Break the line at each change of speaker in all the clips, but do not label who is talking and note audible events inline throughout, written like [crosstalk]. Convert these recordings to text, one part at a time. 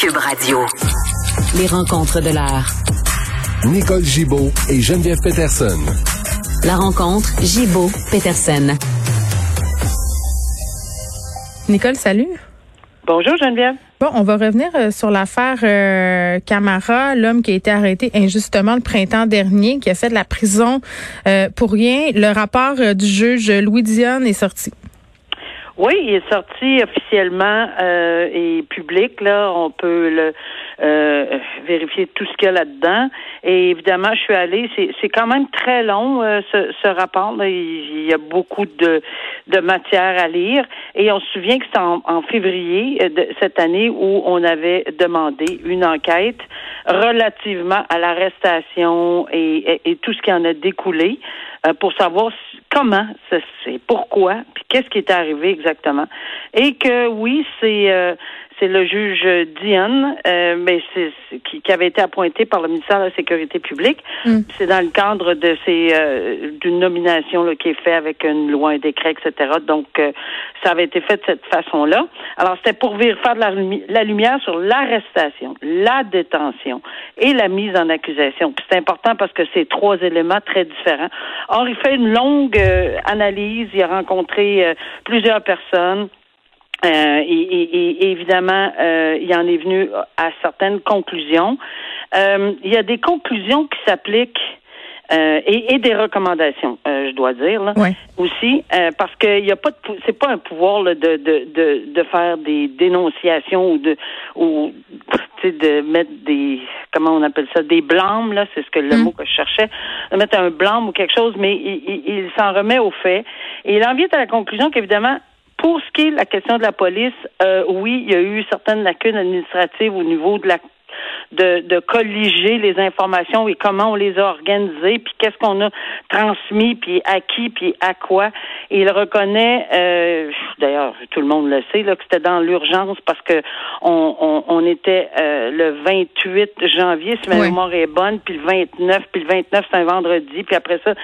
Cube Radio. Les rencontres de l'art.
Nicole Gibaud et Geneviève Peterson.
La rencontre Gibaud-Peterson.
Nicole, salut.
Bonjour Geneviève.
Bon, on va revenir euh, sur l'affaire euh, Camara, l'homme qui a été arrêté injustement le printemps dernier, qui a fait de la prison euh, pour rien. Le rapport du juge Louis Dionne est sorti.
Oui, il est sorti officiellement et public. Là, on peut le euh, vérifier tout ce qu'il y a là-dedans. Et évidemment, je suis allée. C'est quand même très long euh, ce, ce, rapport. Là. Il, y a beaucoup de, de matière à lire. Et on se souvient que c'était en, en, février euh, de cette année où on avait demandé une enquête relativement à l'arrestation et, et, tout ce qui en a découlé pour savoir comment c'est, pourquoi, puis qu'est-ce qui est arrivé exactement. Et que oui, c'est c'est le juge Diane, euh, mais c'est qui, qui, avait été appointé par le ministère de la Sécurité publique. Mm. C'est dans le cadre de ces euh, d'une nomination là, qui est faite avec une loi, un décret, etc. Donc euh, ça avait été fait de cette façon-là. Alors c'était pour faire de la, la lumière sur l'arrestation, la détention et la mise en accusation. C'est important parce que c'est trois éléments très différents. Or il fait une longue analyse, il a rencontré plusieurs personnes. Euh, et, évidemment, euh, il en est venu à certaines conclusions. Euh, il y a des conclusions qui s'appliquent euh, et, et, des recommandations, je dois dire là, aussi, parce qu'il n'y a pas de, c'est pas un pouvoir là, de, de, de, de faire des dénonciations ou de ou de mettre des comment on appelle ça des blâmes là, c'est ce que le mm. mot que je cherchais, de mettre un blâme ou quelque chose, mais il, il s'en remet au fait et il en vient à la conclusion qu'évidemment pour ce qui est de la question de la police, euh, oui, il y a eu certaines lacunes administratives au niveau de la de, de colliger les informations et comment on les a organisées, puis qu'est-ce qu'on a transmis, puis à qui, puis à quoi. Et il reconnaît, euh, d'ailleurs, tout le monde le sait, là, que c'était dans l'urgence parce que on, on, on était euh, le 28 janvier, si ma mémoire est bonne, puis le 29, puis le 29, c'est un vendredi, puis après ça,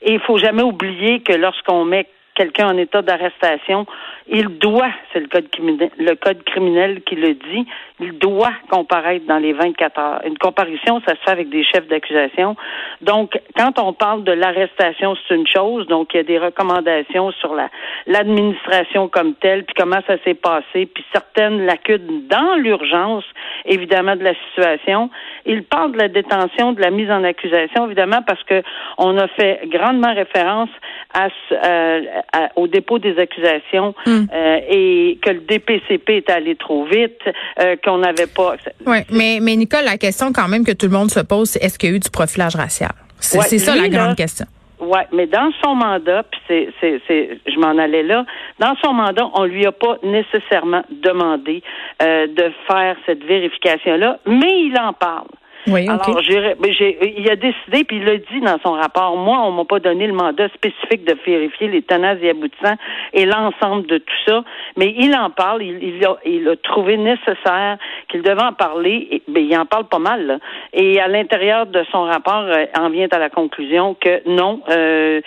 et il faut jamais oublier que lorsqu'on met quelqu'un en état d'arrestation, il doit, c'est le code criminel, le code criminel qui le dit, il doit comparaître dans les 24 heures. Une comparution, ça se fait avec des chefs d'accusation. Donc, quand on parle de l'arrestation, c'est une chose. Donc, il y a des recommandations sur la l'administration comme telle, puis comment ça s'est passé, puis certaines lacunes dans l'urgence, évidemment, de la situation. Il parle de la détention, de la mise en accusation, évidemment, parce que on a fait grandement référence à, euh, au dépôt des accusations hmm. euh, et que le DPCP est allé trop vite, euh, qu'on n'avait pas.
Oui, mais, mais Nicole, la question quand même que tout le monde se pose, c'est est-ce qu'il y a eu du profilage racial? C'est ça la grande question.
Oui, mais dans son mandat, puis c'est, c'est, c'est, je m'en allais là, dans son mandat, on lui a pas nécessairement demandé de faire cette vérification-là, mais il en parle.
Oui, Alors,
j'ai, il a décidé, puis il l'a dit dans son rapport, moi, on m'a pas donné le mandat spécifique de vérifier les tenaces et aboutissants et l'ensemble de tout ça, mais il en parle, il, il, a, il a trouvé nécessaire qu'il devait en parler, et, ben, il en parle pas mal, là. et à l'intérieur de son rapport, euh, en vient à la conclusion que non, euh,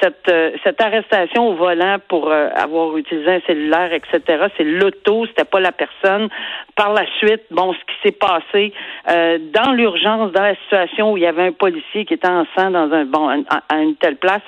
cette, euh, cette arrestation au volant pour euh, avoir utilisé un cellulaire, etc., c'est l'auto, c'était pas la personne. Par la suite, bon, ce qui s'est passé dans dans l'urgence, dans la situation où il y avait un policier qui était en sang dans un bon à une telle place,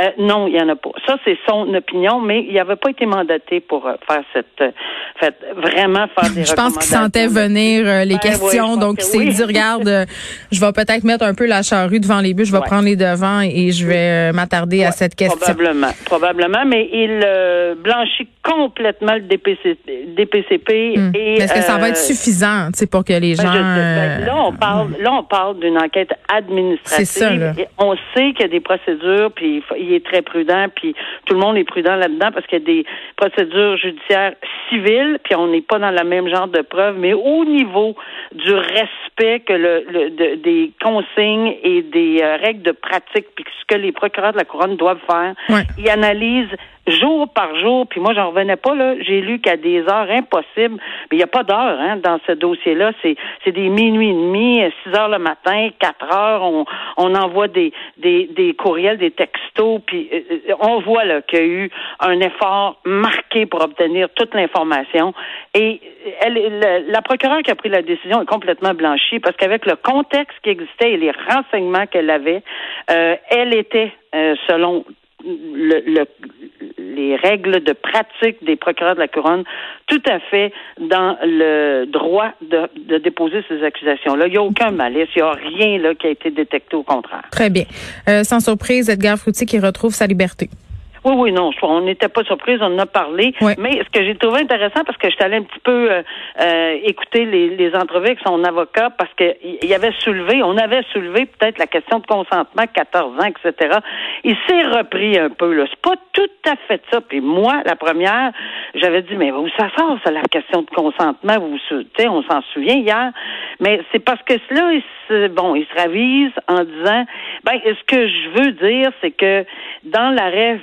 euh, non, il n'y en a pas. Ça, c'est son opinion, mais il n'avait pas été mandaté pour euh, faire cette, euh, fait, vraiment faire des
Je pense qu'il sentait venir les ben questions, donc il s'est dit, regarde, je vais peut-être mettre un peu la charrue devant les bus, je vais prendre les devants et je vais m'attarder à cette question.
Probablement, probablement, mais il blanchit complètement le DPCP.
Hmm. Est-ce que ça va être suffisant, tu sais, pour que les ben, gens... Ben,
là, on parle, là, on parle d'une enquête administrative. C'est ça, On sait qu'il y a des procédures, puis il il est très prudent, puis tout le monde est prudent là-dedans parce qu'il y a des procédures judiciaires civiles, puis on n'est pas dans le même genre de preuves, mais au niveau du respect respect que le, des consignes et des euh, règles de pratique, puis ce que les procureurs de la couronne doivent faire. Ils analysent jour par jour, puis moi j'en revenais pas là. J'ai lu qu'à des heures impossibles, mais il n'y a pas d'heure hein, dans ce dossier-là. C'est c'est des minuit et demi, six heures le matin, quatre heures. On on envoie des des, des courriels, des textos, puis euh, euh, on voit là qu'il y a eu un effort marqué pour obtenir toute l'information. Et elle, la, la procureure qui a pris la décision est complètement blanchie parce qu'avec le contexte qui existait et les renseignements qu'elle avait, euh, elle était selon le, les règles de pratique des procureurs de la couronne tout à fait dans le droit de, de déposer ces accusations-là. Il n'y a aucun malice, il n'y a rien là qui a été détecté au contraire.
Très bien. Euh, sans surprise, Edgar Frutti qui retrouve sa liberté.
Oui, oui, non, on n'était pas surprise, on en a parlé. Mais ce que j'ai trouvé intéressant, parce que je suis allée un petit peu euh, euh, écouter les, les entrevues avec son avocat, parce qu'il avait soulevé, on avait soulevé peut-être la question de consentement, 14 ans, etc. Il s'est repris un peu, là. C'est pas tout à fait ça. Puis moi, la première, j'avais dit, mais où ça sort, ça, la question de consentement? Vous, on s'en souvient hier. Mais c'est parce que là, il se, bon, il se ravise en disant, ben, ce que je veux dire, c'est que dans l'arrêt,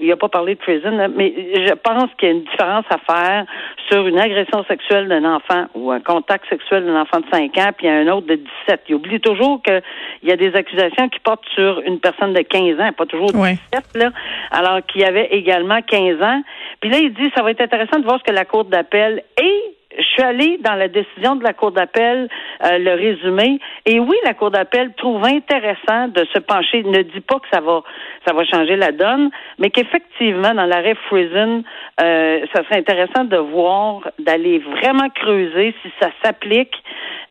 il n'a pas parlé de prison, mais je pense qu'il y a une différence à faire sur une agression sexuelle d'un enfant ou un contact sexuel d'un enfant de 5 ans, puis un autre de 17. Il oublie toujours qu'il y a des accusations qui portent sur une personne de 15 ans, pas toujours de 17, là, alors qu'il y avait également 15 ans. Puis là, il dit, ça va être intéressant de voir ce que la Cour d'appel et je suis allée dans la décision de la Cour d'appel euh, le résumé. Et oui, la Cour d'appel trouve intéressant de se pencher. Ne dit pas que ça va ça va changer la donne, mais qu'effectivement, dans l'arrêt Friesen, euh, ça serait intéressant de voir, d'aller vraiment creuser si ça s'applique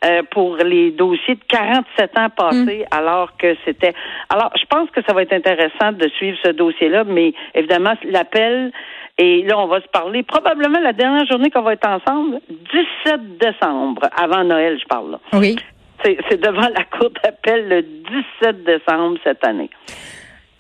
euh, pour les dossiers de 47 ans passés, mm. alors que c'était. Alors, je pense que ça va être intéressant de suivre ce dossier-là, mais évidemment, l'appel et là, on va se parler probablement la dernière journée qu'on va être ensemble, 17 décembre, avant Noël, je parle là.
Oui.
C'est devant la Cour d'appel le 17 décembre cette année.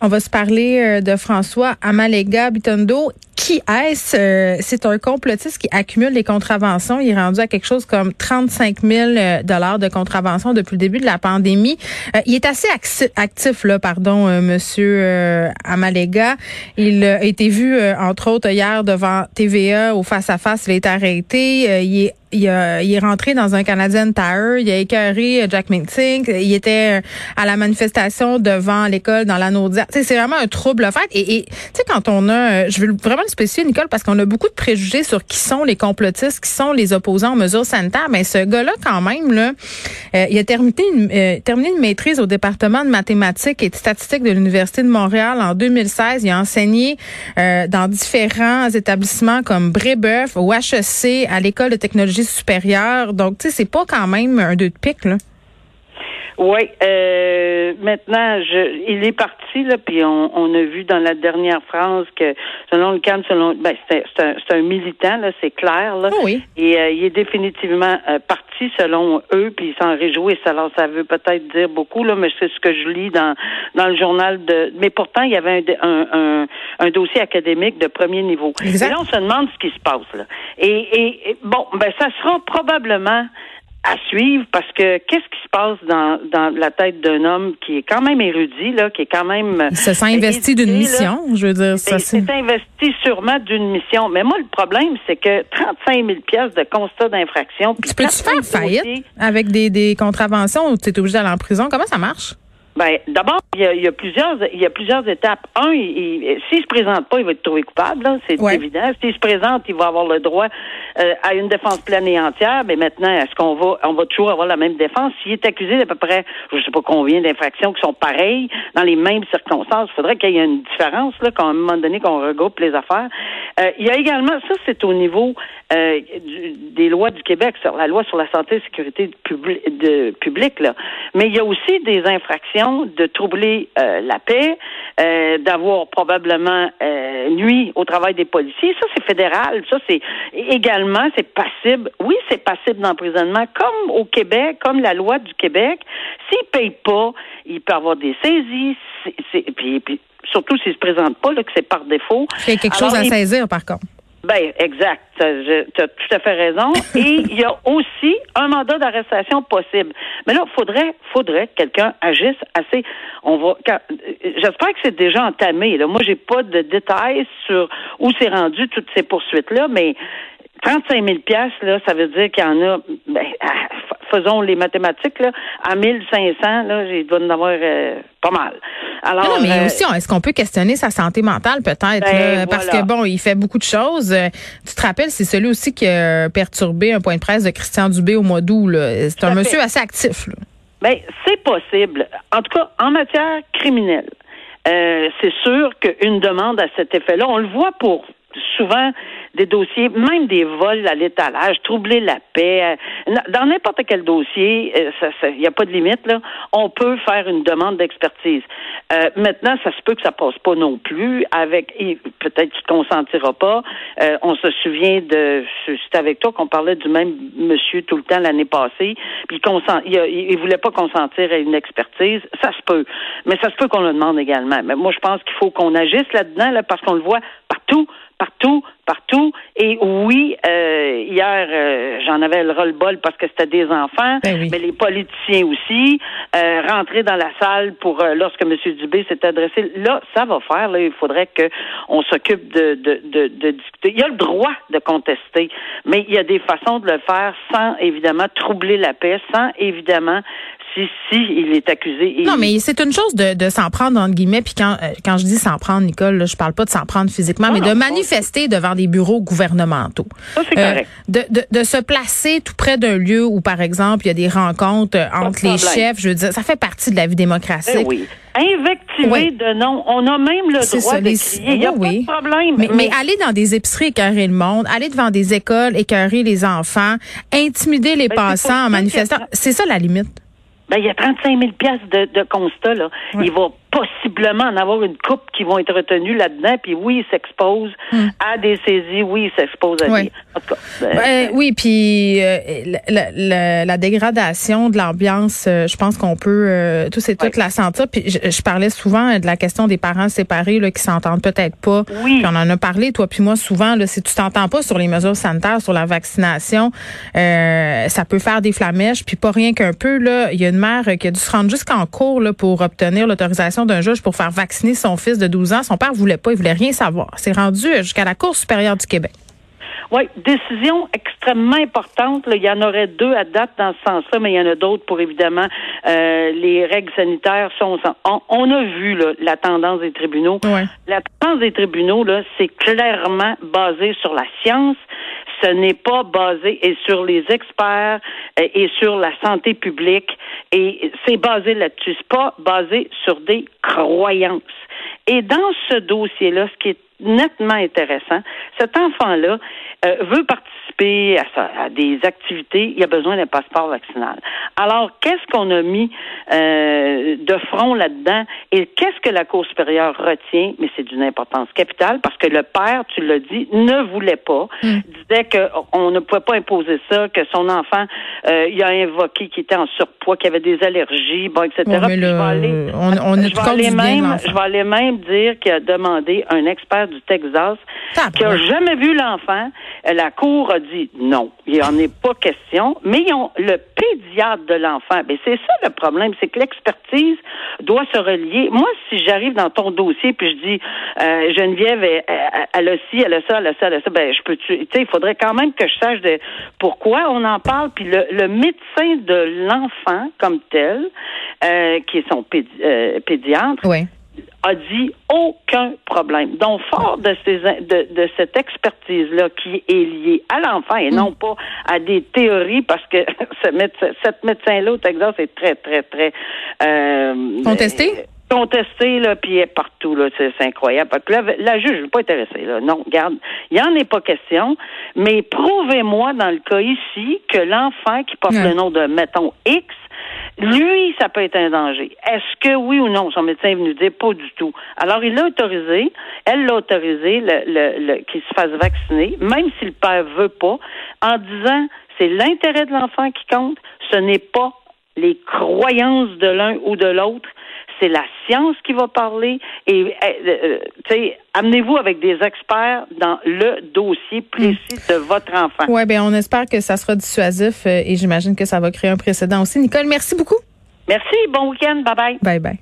On va se parler euh, de François Amalega Bitondo. Qui est-ce? Euh, c'est un complotiste qui accumule les contraventions. Il est rendu à quelque chose comme 35 000 euh, dollars de contraventions depuis le début de la pandémie. il est assez actif, là, pardon, Monsieur Amalega. Il a été vu, entre autres, hier devant TVA au face-à-face. Il est arrêté. il est il, est rentré dans un Canadian Tire, il a écœuré euh, Jack Mintzink, il était euh, à la manifestation devant l'école dans la C'est vraiment un trouble fait. Et, et tu sais, quand on a, euh, je veux vraiment spécifier, Nicole, parce qu'on a beaucoup de préjugés sur qui sont les complotistes, qui sont les opposants aux mesures sanitaires. Mais ce gars-là, quand même, là, il a terminé une, terminé une maîtrise au département de mathématiques et de statistiques de l'Université de Montréal en 2016. Il a enseigné dans différents établissements comme Brébeuf, au HEC, à l'école de technologie supérieure. Donc, tu sais, c'est pas quand même un deux de pique, là.
Oui, euh, maintenant, je, il est parti là, puis on, a vu dans la dernière phrase que selon le CAM, selon, ben c'est un, un, militant là, c'est clair là,
oh oui.
et euh, il est définitivement euh, parti selon eux, puis ils s'en réjouissent. Alors ça veut peut-être dire beaucoup là, mais c'est ce que je lis dans dans le journal de. Mais pourtant, il y avait un, un, un, dossier académique de premier niveau.
Exact.
Et là, on se demande ce qui se passe là. Et, et, et bon, ben ça sera probablement à suivre parce que qu'est-ce qui se passe dans, dans la tête d'un homme qui est quand même érudit, là, qui est quand même.
Il se sent investi d'une mission, je veux dire. Ça,
c'est investi sûrement d'une mission. Mais moi, le problème, c'est que 35 000 pièces de constat d'infraction.
Tu peux-tu faire faillite avec des, des contraventions ou tu es obligé d'aller en prison? Comment ça marche?
Ben, d'abord, il y, a, plusieurs, il y a plusieurs étapes. Un, il, s'il se présente pas, il va être trouvé coupable, c'est évident. S'il se présente, il va avoir le droit euh, à une défense pleine et entière. Mais maintenant, est-ce qu'on va, on va toujours avoir la même défense? S'il est accusé d'à peu près, je sais pas combien d'infractions qui sont pareilles dans les mêmes circonstances, il faudrait qu'il y ait une différence là, qu'à un moment donné qu'on regroupe les affaires. Euh, il y a également, ça, c'est au niveau euh, des lois du Québec, sur la loi sur la santé et sécurité publique, là. Mais il y a aussi des infractions de troubler euh, la paix, euh, d'avoir probablement euh, nuit au travail des policiers. Ça, c'est fédéral. Ça, c'est également, c'est passible. Oui, c'est passible d'emprisonnement, comme au Québec, comme la loi du Québec. S'il paye pas, il peut avoir des saisies. Puis, puis, surtout s'il se présente pas, là, que c'est par défaut.
Il y a quelque chose à saisir, par contre.
Ben, exact. Tu as tout à fait raison. [laughs] Et il y a aussi un mandat d'arrestation possible. Mais là, faudrait, faudrait que quelqu'un agisse assez. On va. J'espère que c'est déjà entamé. Là. Moi, j'ai pas de détails sur où c'est rendu toutes ces poursuites là, mais 35 000 pièces là, ça veut dire qu'il y en a. Ben, faisons les mathématiques là, à 1500 là, il doit en avoir euh, pas mal.
Alors, non, mais euh, aussi, est-ce qu'on peut questionner sa santé mentale peut-être ben, parce que bon, il fait beaucoup de choses. Euh, tu te rappelles, c'est celui aussi qui a perturbé un point de presse de Christian Dubé au mois d'août. C'est un monsieur assez actif. Là.
Ben, c'est possible. En tout cas, en matière criminelle. c'est sûr qu'une demande à cet effet-là, on le voit pour souvent des dossiers, même des vols à l'étalage, troubler la paix. Euh, dans n'importe quel dossier, il euh, n'y a pas de limite, là, on peut faire une demande d'expertise. Euh, maintenant, ça se peut que ça passe pas non plus avec, peut-être tu te consentiras pas. on se souvient de, c'est avec toi qu'on parlait du même monsieur tout le temps l'année passée, puis il, il, voulait pas consentir à une expertise. Ça se peut. Mais ça se peut qu'on le demande également. Mais moi, je pense qu'il faut qu'on agisse là-dedans, là, parce qu'on le voit partout partout, partout. Et oui, euh, hier, euh, j'en avais le roll-bol parce que c'était des enfants, ben mais les politiciens aussi. Euh, rentrer dans la salle pour lorsque M. Dubé s'est adressé, là, ça va faire. Là, il faudrait qu'on s'occupe de, de, de, de discuter. Il y a le droit de contester, mais il y a des façons de le faire sans évidemment troubler la paix, sans évidemment si, si il est accusé.
Non, mais c'est une chose de, de s'en prendre entre guillemets. Puis quand euh, quand je dis s'en prendre, Nicole, là, je parle pas de s'en prendre physiquement, mais de manifester devant des bureaux gouvernementaux.
Ça c'est euh, correct.
De, de, de, se placer tout près d'un lieu où, par exemple, il y a des rencontres entre les chefs. Je veux dire, ça fait partie de la vie démocratique.
Ben oui. Invectiver de non. On a même le droit ça, de crier. Il n'y a pas de problème.
Mais, mais, aller dans des épiceries, écœurer le monde, aller devant des écoles, écœurer les enfants, intimider les ben, passants en manifestant, c'est ça la limite.
Ben, il y a 35 000 pièces de, de constat, là. Il va possiblement en avoir une coupe qui vont être retenues là-dedans. Puis oui, il s'expose hmm. à des saisies. Oui, il s'expose à des... En tout cas,
ben, ben, oui, puis euh, la, la, dégradation de l'ambiance, euh, je pense qu'on peut euh, tous et toutes la sentir. Puis je, parlais souvent de la question des parents séparés là, qui s'entendent peut-être pas.
Oui.
Puis on en a parlé, toi puis moi, souvent. Là, si tu t'entends pas sur les mesures sanitaires, sur la vaccination, ça peut faire des flamèches. Puis pas rien qu'un peu, là, il y a une mère qui a dû se rendre jusqu'en cours là, pour obtenir l'autorisation d'un juge pour faire vacciner son fils de 12 ans. Son père voulait pas, il voulait rien savoir. C'est rendu jusqu'à la Cour supérieure du Québec.
Oui, décision extrêmement importante. Il y en aurait deux à date dans ce sens-là, mais il y en a d'autres pour évidemment euh, les règles sanitaires. Sont, on, a vu la tendance des tribunaux. La tendance des tribunaux, là, c'est clairement basé sur la science. Ce n'est pas basé et sur les experts euh, et sur la santé publique. Et c'est basé là-dessus. C'est pas basé sur des croyances. Et dans ce dossier-là, ce qui est nettement intéressant, cet enfant-là euh, veut participer à, à, des activités, il a besoin d'un passeport vaccinal. Alors, qu'est-ce qu'on a mis euh, de front là-dedans et qu'est-ce que la Cour supérieure retient? Mais c'est d'une importance capitale parce que le père, tu l'as dit, ne voulait pas, hmm. disait qu'on ne pouvait pas imposer ça, que son enfant, euh, il a invoqué qu'il était en surpoids, qu'il avait des allergies, bon, etc.
je vais aller, on, je vais aller
même, je vais aller même dire qu'il a demandé un expert du Texas qui a jamais vu l'enfant. La Cour a dit non, il n'y en est pas question, mais ils ont le pédiatre de l'enfant. Mais c'est ça le problème, c'est que l'expertise doit se relier. Moi, si j'arrive dans ton dossier puis je dis euh, Geneviève, elle, elle, a ci, elle a ça, elle a ça, elle a ça, ben je peux tu sais, il faudrait quand même que je sache de pourquoi on en parle. Puis le, médecin de l'enfant comme tel, euh, qui est son euh, pédiatre,
oui
a dit aucun problème. Donc, fort de, ces, de, de cette expertise-là qui est liée à l'enfant et non pas à des théories, parce que [laughs] ce médecin, cette médecin-là au Texas est très, très, très...
Euh, contesté?
contesté là puis est partout là. C'est incroyable. Parce que là, la juge n'est pas intéressée là. Non regarde il n'y en est pas question mais prouvez-moi dans le cas ici que l'enfant qui porte le nom de mettons X lui, ça peut être un danger. Est-ce que oui ou non, son médecin est venu dire pas du tout. Alors, il l'a autorisé, elle l'a autorisé, qu'il se fasse vacciner, même si le père veut pas, en disant c'est l'intérêt de l'enfant qui compte, ce n'est pas les croyances de l'un ou de l'autre, c'est la science qui va parler. Et euh, tu sais, amenez-vous avec des experts dans le dossier précis de votre enfant.
Oui, bien, on espère que ça sera dissuasif et j'imagine que ça va créer un précédent aussi. Nicole, merci beaucoup.
Merci. Bon week-end. Bye bye.
Bye bye.